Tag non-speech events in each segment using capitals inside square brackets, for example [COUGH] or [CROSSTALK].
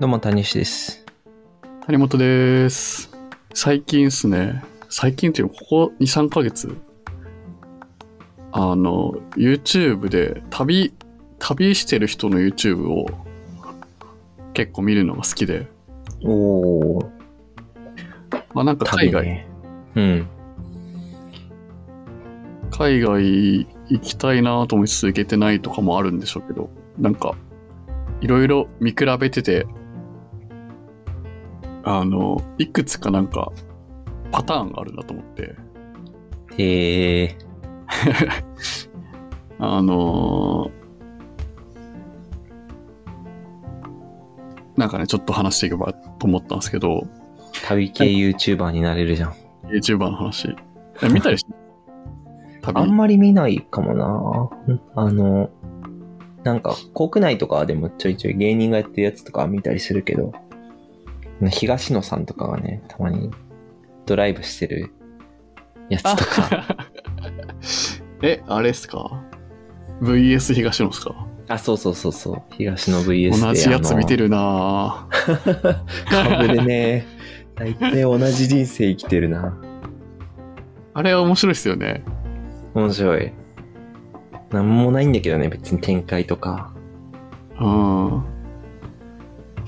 どうも、谷西です。谷本です。最近っすね、最近っていうのここ2、3ヶ月、あの、YouTube で旅、旅してる人の YouTube を結構見るのが好きで、おー、まあなんか海外、ね。うん。海外行きたいなと思いつつ行けてないとかもあるんでしょうけど、なんか、いろいろ見比べてて、あの、いくつかなんか、パターンがあるなと思って、へえ [LAUGHS] あのーなんかね、ちょっと話していけばと思ったんですけど、旅系 YouTuber になれるじゃん。YouTuber の話。え見たりして旅 [LAUGHS] あんまり見ないかもな。あの、なんか、国内とかでもちょいちょい芸人がやってるやつとか見たりするけど、東野さんとかがね、たまにドライブしてるやつとか。[LAUGHS] え、あれっすか ?VS 東野っすか？あ、そうそうそうそう。東野 VS で。同じやつ見てる。るなぁ。カブでね、大体同じ人生生きてるな。あれ面白いっすよね。面白い。なんもないんだけどね、別に展開とか。うん。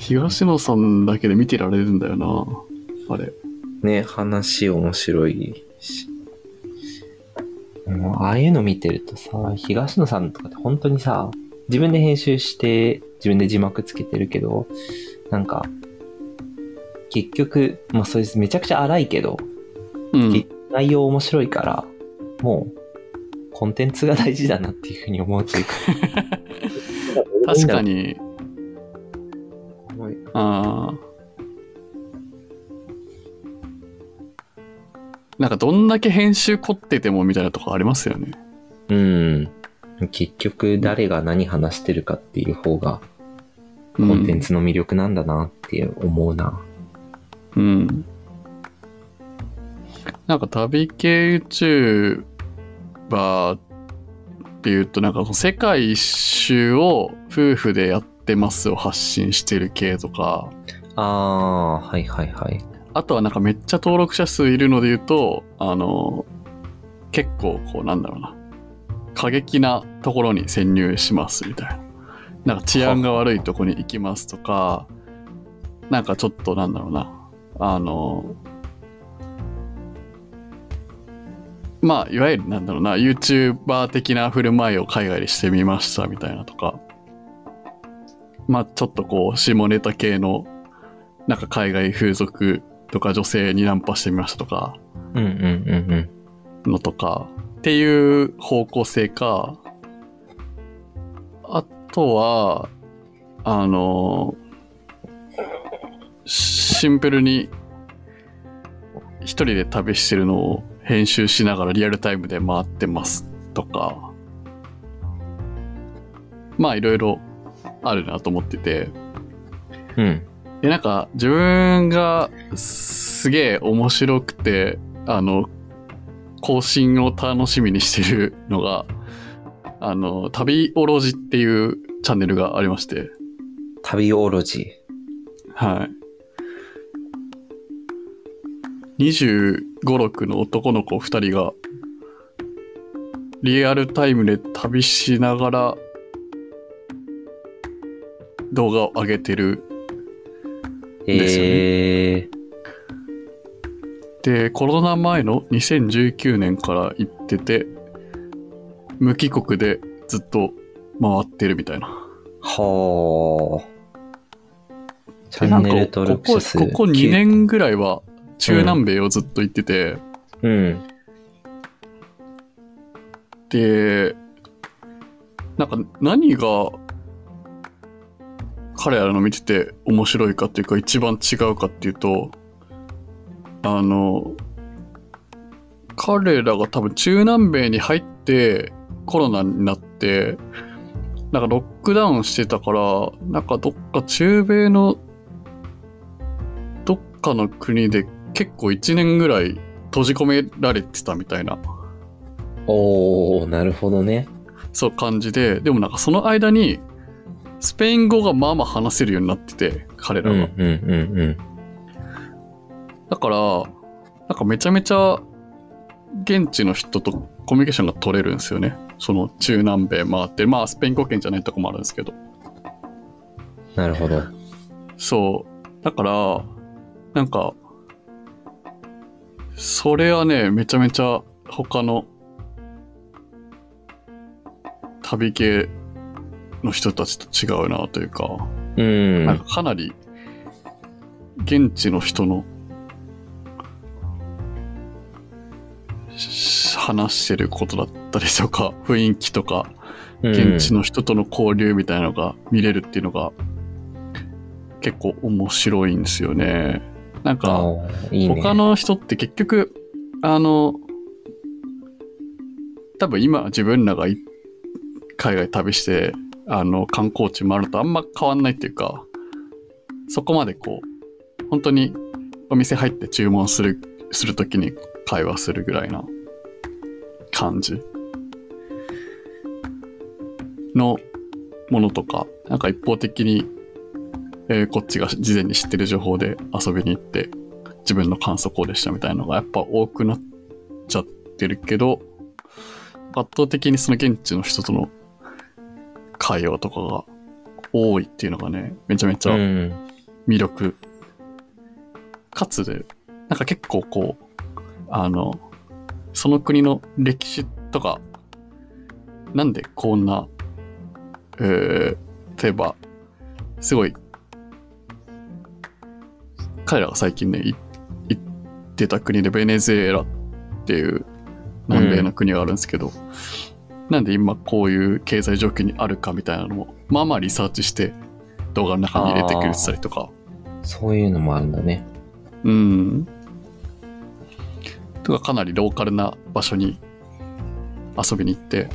東野さんだけで見てられるんだよなあれ。ね、話面白いし。もうああいうの見てるとさ、東野さんとかって本当にさ、自分で編集して、自分で字幕つけてるけど、なんか、結局、まあそれめちゃくちゃ荒いけど、うん。内容面白いから、もう、コンテンツが大事だなっていうふうに思うというか。[LAUGHS] [LAUGHS] 確かに、あーなんかどんだけ編集凝っててもみたいなとこありますよね。うん。結局、誰が何話してるかっていう方が、コンテンツの魅力なんだなって思うな。うん。なんか旅系 YouTuber っていうと、なんかその世界一周を夫婦でやってますを発信してる系とか、ああ、はいはいはい。あとはなんかめっちゃ登録者数いるので言うと、あの、結構こうなんだろうな、過激なところに潜入しますみたいな。なんか治安が悪いとこに行きますとか、なんかちょっとなんだろうな、あの、まあ、いわゆるなんだろうな、YouTuber 的な振る舞いを海外でしてみましたみたいなとか、まあちょっとこう、下ネタ系の、なんか海外風俗とか女性にナンパしてみましたとか、のとか、っていう方向性か、あとは、あの、シンプルに一人で旅してるのを編集しながらリアルタイムで回ってますとか、まあいろいろあるなと思ってて、うん。で、なんか、自分がすげえ面白くて、あの、更新を楽しみにしてるのが、あの、旅オロジっていうチャンネルがありまして、旅オロジ？はい。25、6の男の子2人が、リアルタイムで旅しながら、動画を上げてるー。ですよねえー。で、コロナ前の2019年から行ってて、無帰国でずっと回ってるみたいな。はあ。チでャンネル登なんか録者数。ここここ2年ぐらいは中南米をずっと行ってて、うん。で、なんか何が彼らの見てて面白いかっていうか一番違うかっていうと、あの、彼らが多分中南米に入ってコロナになって、なんかロックダウンしてたから、なんかどっか中米のどっかの国で結構1年ぐらい閉じ込められてたみたいなおー、なるほどね。そう感じで、でもなんかその間に、スペイン語がまあまあ話せるようになってて、彼らが。うんうんうんだから、なんかめちゃめちゃ現地の人とコミュニケーションが取れるんですよね。その中南米回ってる。まあスペイン語圏じゃないとこもあるんですけど。なるほど。そう。だから、なんか、それはね、めちゃめちゃ他の旅系の人たちと違うなというか、うん。なんかかなり現地の人のし話してることだったりとか、[LAUGHS] 雰囲気とか、現地の人との交流みたいなのが見れるっていうのが結構面白いんですよね。なんあか。他の人って結局、あの、多分今自分らがい海外旅して、あの、観光地回るとあんま変わんないっていうか、そこまでこう、本当にお店入って注文する、するときに会話するぐらいな感じのものとか、なんか一方的に、えーこっちが事前に知ってる情報で遊びに行って、自分の感想こうでしたみたいなのがやっぱ多くなっちゃってるけど、圧倒的にその現地の人との会話とかが多いっていうのがね、めちゃめちゃうん。魅力。かつで、なんか結構こう、あの、その国の歴史とか、なんでこんな、えー、例えば、すごい、彼らが最近ね、い行ってた国でベネズエラっていう南米の国があるんですけど、なんで今こういう経済状況にあるかみたいなのも、まあまあリサーチして動画の中に入れてくれてたりとか、そういうのもあるんだね。うん。とかかなりローカルな場所に遊びに行って、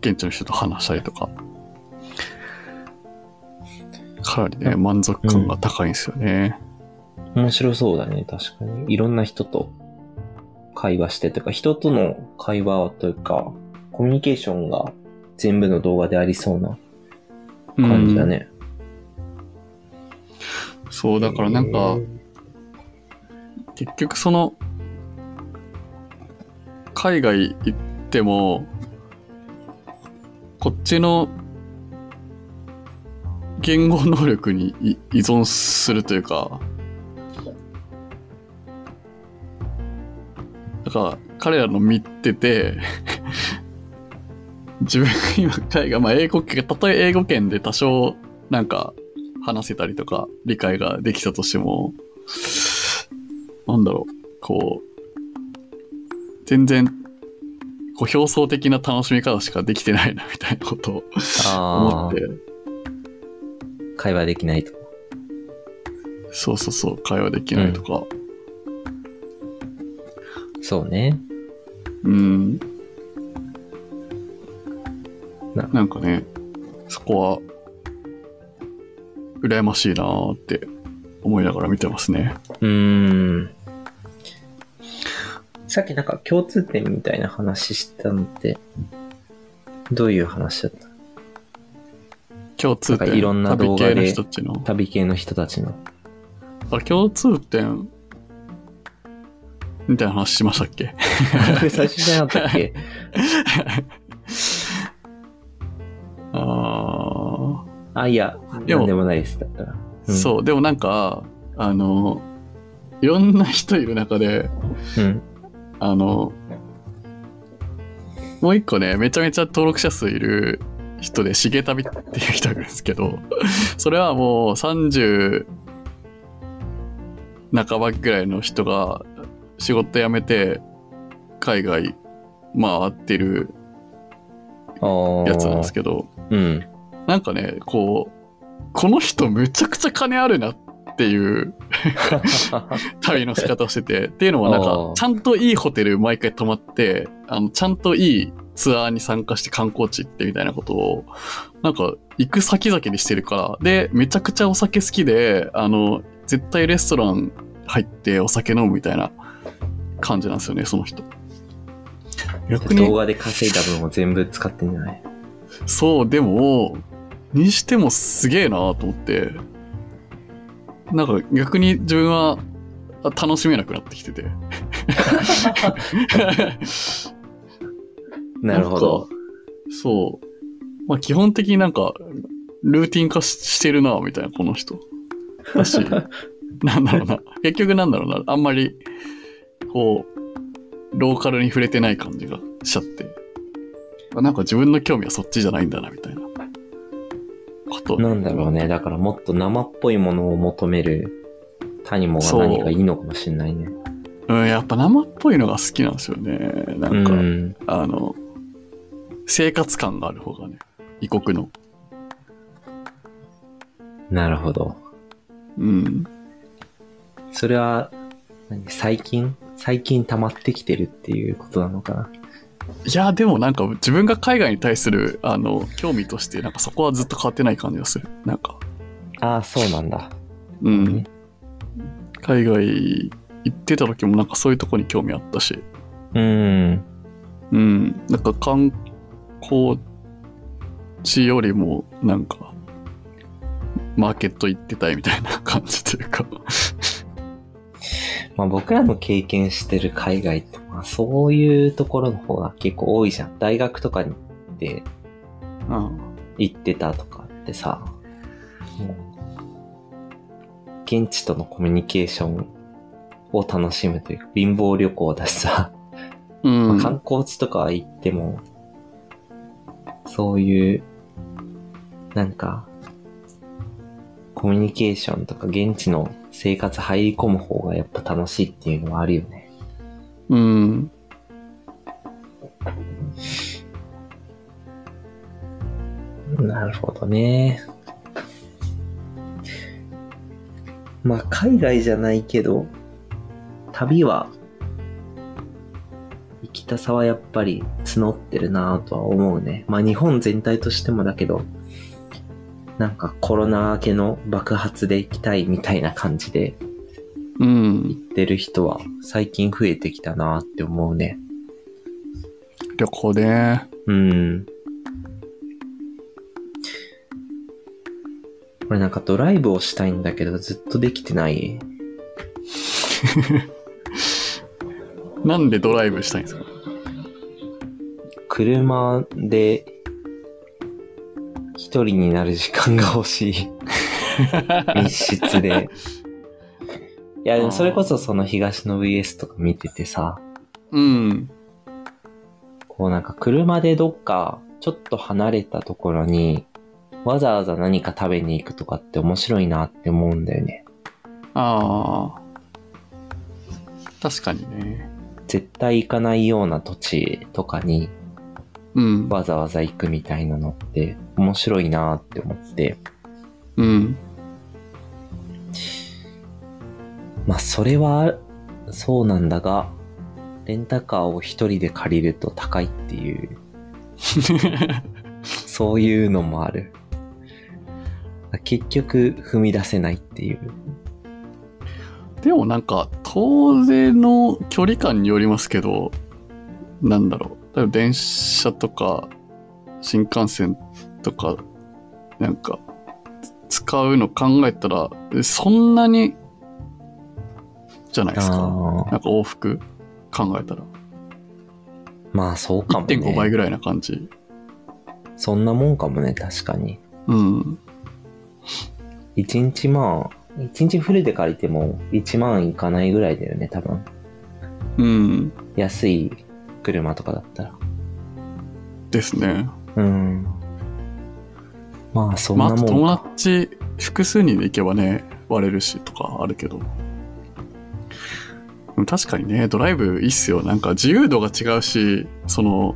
現地の人と話したりとか、かなりね、満足感が高いんですよね。面白そうだね、確かに。いろんな人と会話してというか、人との会話というか、コミュニケーションが全部の動画でありそうな感じだね。うんそう、だからなんか、結局その、海外行っても、こっちの言語能力にい依存するというか、だから彼らの見てて、自分が今海外、まあ英語圏、たとえ英語圏で多少なんか話せたりとか理解ができたとしても、なんだろう、こう、全然、こう表層的な楽しみ方しかできてないなみたいなことを思って、、会話できないと。そうそうそう、会話できないとか、そうね。うん。ななんかね、そこは、羨ましいなーって思いながら見てますね。うーん。さっきなんか共通点みたいな話したのって、どういう話だった？共通点、いろんな動画で旅系の人たちの？旅系の人たちの。あれ、共通点、みたいな話しましたっけ？[LAUGHS] 最初じゃなかったっけ？ああ、いや、でもなんでもないです。だったら。あ、そう、でもなんか、あの、いろんな人いる中で、うん。あの、もう一個ね、めちゃめちゃ登録者数いる人で、しげたびっていう人がいるんですけど、それはもう30半ばぐらいの人が仕事辞めて海外回ってるああ。やつなんですけど、うん。なんかね、こう、この人むちゃくちゃ金あるなっていう [LAUGHS] 旅の仕方をしてて、っていうのはなんか、ちゃんといいホテル毎回泊まって、あの、ちゃんといいツアーに参加して観光地行ってみたいなことを、なんか、行く先々にしてるから、で、めちゃくちゃお酒好きで、あの、絶対レストラン入ってお酒飲むみたいな感じなんですよね、その人。逆に動、画で稼いだ分を全部使ってんじゃない？そう、でも、にしてもすげえなと思って、なんか逆に自分は楽しめなくなってきてて。[LAUGHS] なるほど。そう。まあ基本的になんか、ルーティン化ししてるな、みたいな、この人。だし、[LAUGHS] なんだろうな。結局なんだろうな。あんまり、こう、ローカルに触れてない感じがしちゃって。あなんか自分の興味はそっちじゃないんだな、みたいな。こと。なんだろうね。だからもっと生っぽいものを求める谷もが何かいいのかもしれないね。うん、やっぱ生っぽいのが好きなんですよね。なうんか、ん。あの、生活感がある方がね、異国の。なるほど。うん。それは、何？最近？最近溜まってきてるっていうことなのかないや、でもなんか自分が海外に対する、あの、興味として、なんかそこはずっと変わってない感じがする。なんか、ああ、そうなんだ。うん。海外行ってた時もなんかそういうとこに興味あったし、うん。うん。なんか観光地よりも、なんか、マーケット行ってたいみたいな感じというか。まあ僕らの経験してる海外って、まあそういうところの方が結構多いじゃん。大学とかに行ってうん。行ってたとかってさ、もう現地とのコミュニケーションを楽しむというか、貧乏旅行だしさ、うん。まあ観光地とか行っても、そういう、なんか、コミュニケーションとか現地の生活入り込む方がやっぱ楽しいっていうのはあるよね。うん。なるほどね。まあ海外じゃないけど、旅は、行きたさはやっぱり募ってるなぁとは思うね。まあ日本全体としてもだけど、なんかコロナ明けの爆発で行きたいみたいな感じでうん行。ってる人は最近増えてきたなって思うね。旅行ね。うん。これなんかドライブをしたいんだけどずっとできてない？[LAUGHS] なんでドライブしたいんですか？車で一人になる時間が欲しい。[LAUGHS] 密室で。いや、でもそれこそその東の VS とか見ててさ、うん。こうなんか車でどっかちょっと離れたところにわざわざ何か食べに行くとかって面白いなって思うんだよね。ああ。確かにね。絶対行かないような土地とかにうん。わざわざ行くみたいなのって面白いなって思って。うん。まあそれはそうなんだが、レンタカーを一人で借りると高いっていう、[LAUGHS] そういうのもある。結局踏み出せないっていう。でもなんか、遠出の距離感によりますけど、なんだろう。例えば電車とか、新幹線とか、なんか、使うの考えたら、そんなに、じゃないですか。あなんーか往復考えたら。まあそうかもね。1.5倍ぐらいな感じ。そんなもんかもね、確かに。うん。一日まあ、一日フルで借りても1万いかないぐらいだよね、多分。うん。安い車とかだったら。ですね。うん。まあ、そんなもん友か。達複数人で行けばね、割れるしとかあるけど。確かにね、ドライブいいっすよ。なんか自由度が違うし、その、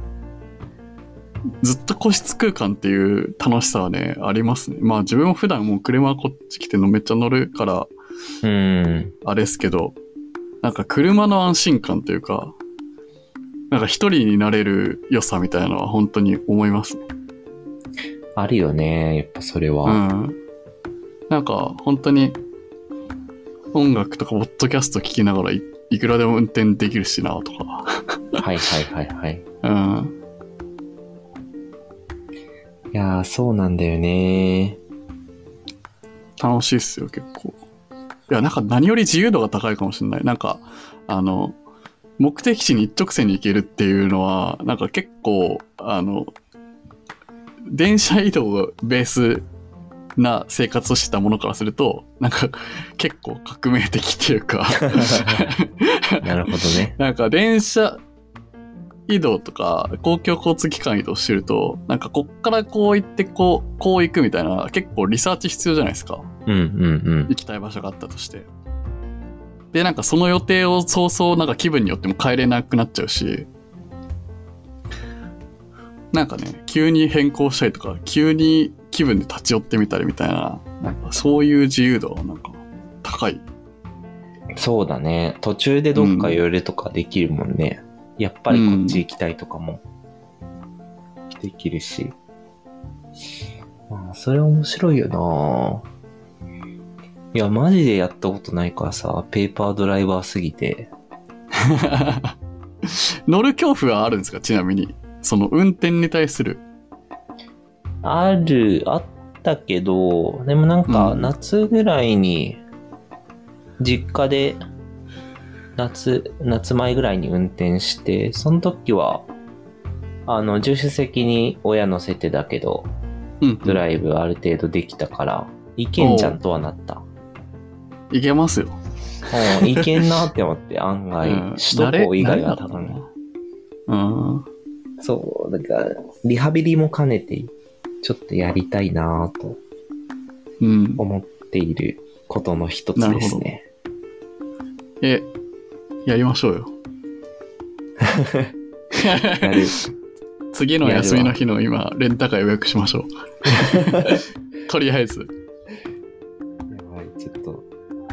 ずっと個室空間っていう楽しさはね、ありますね。まあ自分も普段もう車こっち来てのめっちゃ乗るから、うん。あれですけど、なんか車の安心感というか、なんか一人になれる良さみたいなのは本当に思いますね。あるよね、やっぱそれうは。ん。なんか、本当に、音楽とか、ポッドキャスト聞きながらい、いくらでも運転できるしな、とか。はいはいはいはい。うん。いやー、そうなんだよね。楽しいっすよ、結構。いや、なんか何より自由度が高いかもしれない。なんか、あの、目的地に一直線に行けるっていうのは、なんか結構、あの、電車移動がベースな生活をしてたものからすると、なんか結構革命的っていうか [LAUGHS] なるほどね。[LAUGHS] なんか電車移動とか公共交通機関移動してると、なんかこっからこう行ってこう、こう行くみたいな結構リサーチ必要じゃないですか。うんうん行きたい場所があったとして。で、なんかその予定を早々なんか気分によっても変えれなくなっちゃうし、なんかね、急に変更したりとか、急に気分で立ち寄ってみたりみたいな、なんかそういう自由度はなんか高い。うん。そうだね。途中でどっか寄るとかできるもんね。やっぱりこっち行きたいとかもできるし。まあ、それ面白いよないや、マジでやったことないからさ、ペーパードライバーすぎて。[LAUGHS] 乗る恐怖はあるんですか？ちなみに。その運転に対する。ある、あったけど、でもなんかうん夏ぐらいに、実家で、夏、夏前ぐらいに運転して、その時は、あの、助手席に親乗せてだけど、うん。ドライブある程度できたから、いけんじゃんとはなった。いけますよ。うん、いけんなって思って、[LAUGHS] 案外、うん首都高以外は多分の。うん。そう、だから、リハビリも兼ねて、ちょっとやりたいなぁとうん。思っていることの一つですね。え、やりましょうよ。[LAUGHS] 次の休みの日の今、レンタカー予約しましょう。[LAUGHS] とりあえず。やばい、ちょっと、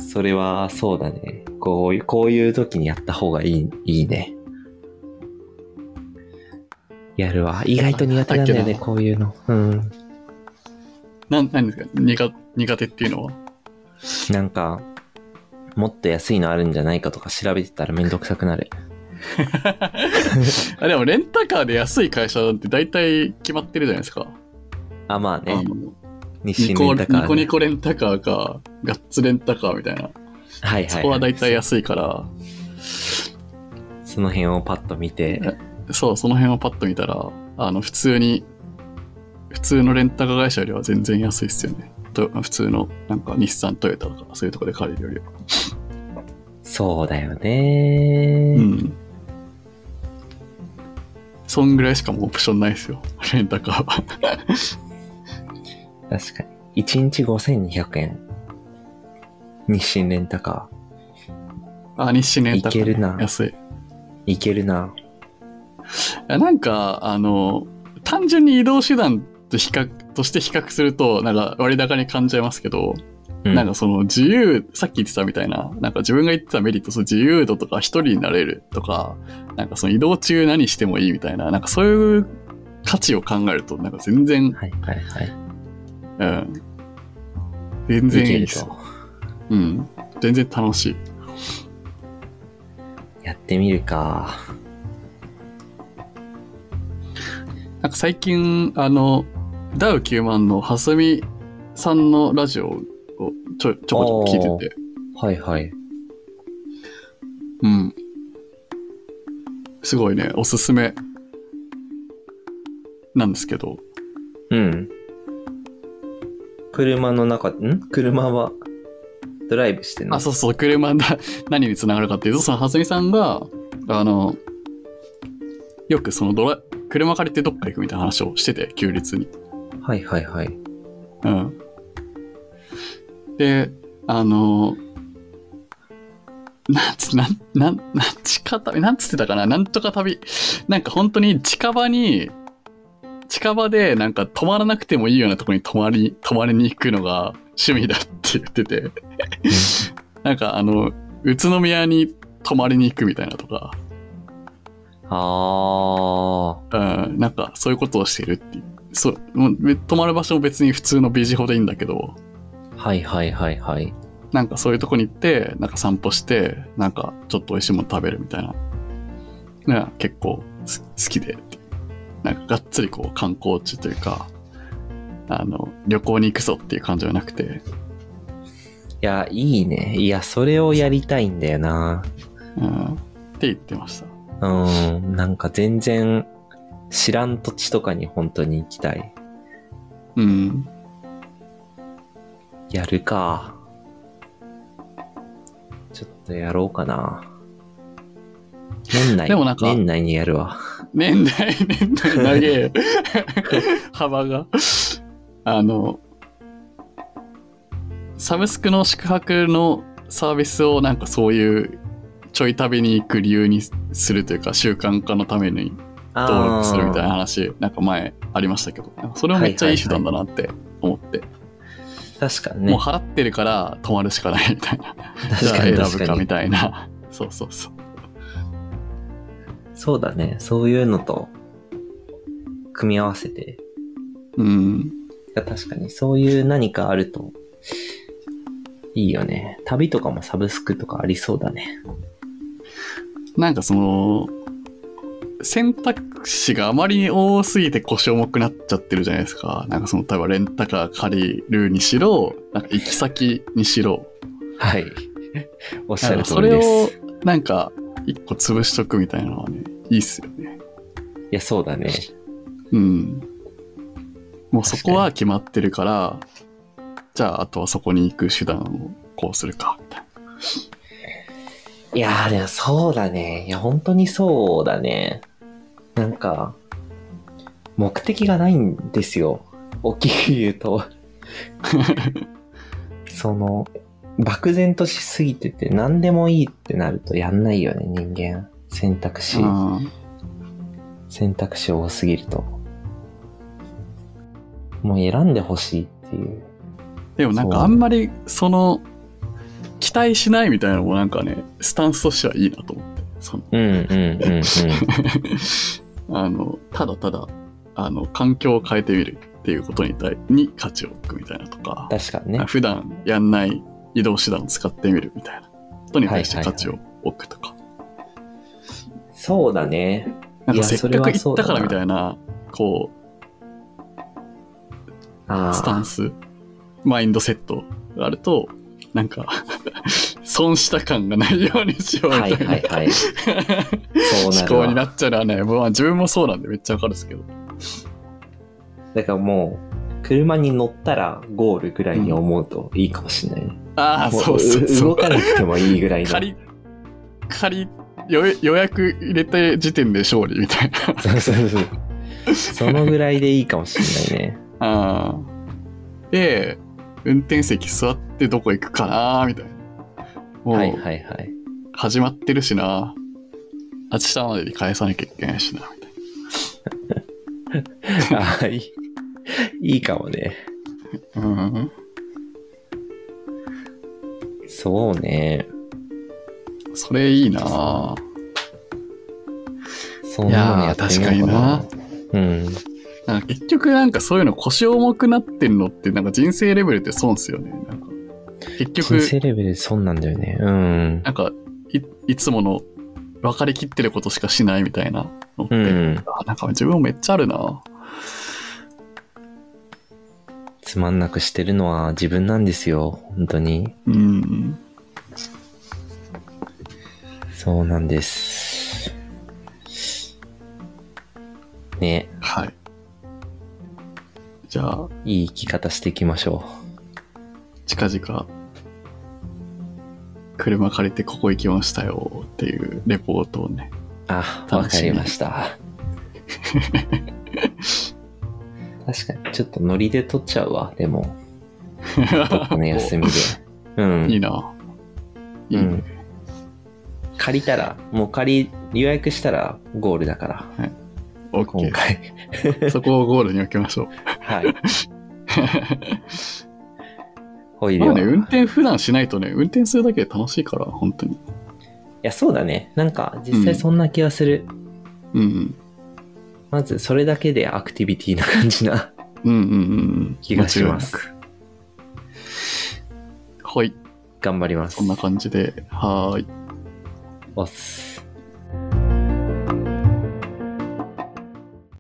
それはそうだね。こういう、こういう時にやった方がいい、いいね。やるわ。意外と苦手なんだよね、こういうの。うん。なん、何ですか？苦苦手っていうのは？なんか、もっと安いのあるんじゃないかとか調べてたらめんどくさくなる。[LAUGHS] あでも、レンタカーで安い会社って大体決まってるじゃないですか。あ、まあね。日ニコ清レンタカー、ね。ニコニコレンタカーか、ガッツレンタカーみたいな。はいはい、はい。そこは大体安いから、その辺をパッと見て、そう、その辺をパッと見たら、あの、普通に、普通のレンタカー会社よりは全然安いっすよね。と普通の、なんか日産、トヨタとか、そういうとこで借りるよりは。そうだよね、うん。そんぐらいしかもうオプションないですよ。レンタカーは。確かに。1日5200円。日清レンタカあ、日清レンタカー、いけるな安い。ー。いけるな。なんか、あの、単純に移動手段と比較、として比較すると、なんか割高に感じちゃいますけど、うん、なんかその自由、さっき言ってたみたいな、なんか自分が言ってたメリット、その自由度とか一人になれるとか、なんかその移動中何してもいいみたいな、なんかそういう価値を考えると、なんか全然、はいはいはい。うん。全然いいです。と。うん。全然楽しい。やってみるか。か最近、あの、ダウ9万のはすみさんのラジオをちょちょこちょこ聞いてて、はいはい。うん。すごいね、おすすめ。なんですけど、うん。車の中、ん？車はドライブしてんの？あ、そうそう、車だ、[LAUGHS] 何につながるかっていうと、そのはすみさんが、あの、よくそのドラ、車借りてどっか行くみたいな話をしてて、休日に。はいはいはい。うん。で、あの、なんつ、なん、なん、なんちか旅、なんつってたかな？なんとか旅。なんか本当に近場に、近場でなんか泊まらなくてもいいようなところに泊まり、泊まりに行くのが趣味だって言ってて、[LAUGHS] なんかあの、宇都宮に泊まりに行くみたいなとか、あうん、なんかそういうことをしてるっていう。そう、泊まる場所も別に普通のビジホでいいんだけど、ー。はいはいはいはい。なんかそういうとこに行って、なんか散歩して、なんかちょっと美味しいもの食べるみたいな。ね、結構す好きで。なんかがっつりこう観光地というか、あの、旅行に行くぞっていう感じじゃなくて、や、いいね。いや、それをやりたいんだよな。うん。って言ってました。うん。なんか全然知らん土地とかに本当に行きたい。うん。やるか。ちょっとやろうかな。年内、でもなんか年内にやるわ。年代、年代長え。[LAUGHS] 幅が。あの、サブスクの宿泊のサービスをなんかそういうちょい旅に行く理由にするというか習慣化のために登録するみたいな話、なんか前ありましたけど、それもめっちゃいい手段だなって思って、確かにね。もう払ってるから泊まるしかないみたいな。じゃあ確かに選ぶかみ。たいな。そうそうそう。そうだね。そういうのと組み合わせて。うん。いや確かにそういう何かあるといいよね。旅とかもサブスクとかありそうだね。なんかその、選択肢があまりに多すぎて腰重くなっちゃってるじゃないですか。なんかその、例えばレンタカー借りるにしろ、なんか行き先にしろ。はい。[LAUGHS] おっしゃる通りでそれをす。、なんか、一個潰しとくみたいなのはね、いいっすよね。いや、そうだね。うん。もうそこは決まってるから、じゃああとはそこに行く手段をこうするか、みたいいやー、でもそうだね。いや、本当にそうだね。なんか、目的がないんですよ。大きく言うと。[LAUGHS] その、漠然としすぎてて何でもいいってなるとやんないよね、人間。選択肢。選択肢多すぎると。もう選んでほしいっていう。でもなんかあんまりその期待しないみたいなのもなんかねスタンスとしてはいいなと思ってそのうんうんうんうん。[LAUGHS] あのただただあの環境を変えてみるっていうことに対に価値を置くみたいなとか、確かにね。普段やんない移動手段を使ってみるみたいなことに対してはいはいはい価値を置くとか、そうだね。なんかせっかく行ったからみたいなこあうスタンあ。スマインドセットがあるとなんか損した感がないようにしようみたはいいな、はいはい。そうな思。考になっちゃうのはね、まあ自分もそうなんでめっちゃわかるんですけど。だからもう、車に乗ったらゴールぐらいに思うといいかもしれないね。ああ、もそうそうそう。動かなくてもいいぐらいの。仮、仮、予予約入れた時点で勝利みたいな。そうそうそう。そのぐらいでいいかもしれないね。ああ。で、運転席座ってどこ行くかなみたいな。もう、はいはいはい。始まってるしな。明日までに返さなきゃいけないしな、みたい [LAUGHS] ああ、いい。いいかもね。な。うん。そうね。それいいなそんなのやってみようかな。うん。なんか結局なんかそういうの腰重くなってるのってなんか人生レベルって損っすよね。なんか結局、人生レベルで損なんだよね。うん。なんかいいつもの分かりきってることしかしないみたいなのって、うん。あなんか自分もめっちゃあるな。つまんなくしてるのは自分なんですよ。本当に。うん。そうなんです。ね。はい。じゃあ、いい生き方していきましょ近々、車借りてここ行きましたよっていうレポートをね。う。あ、わか楽しみりました。確かに、ちょっとノリで撮っちゃうわ。でも、どっかの休みで。うん。いいな。いいね。うん借りたら、もう借り、予約したらゴールだから、オッケ今回。ー。そこをゴールに置きましょう。はい。[LAUGHS] ほいね、運い転普段しないとね、運転するだけで楽しいから、本当に。や、そうだね。なんか、実際そんな気がする。うんまず、それだけでアクティビティな感じなうん。うんうんうんうん。気がします。間違いなくはい。頑張ります。そんな感じで、はーい。おっす。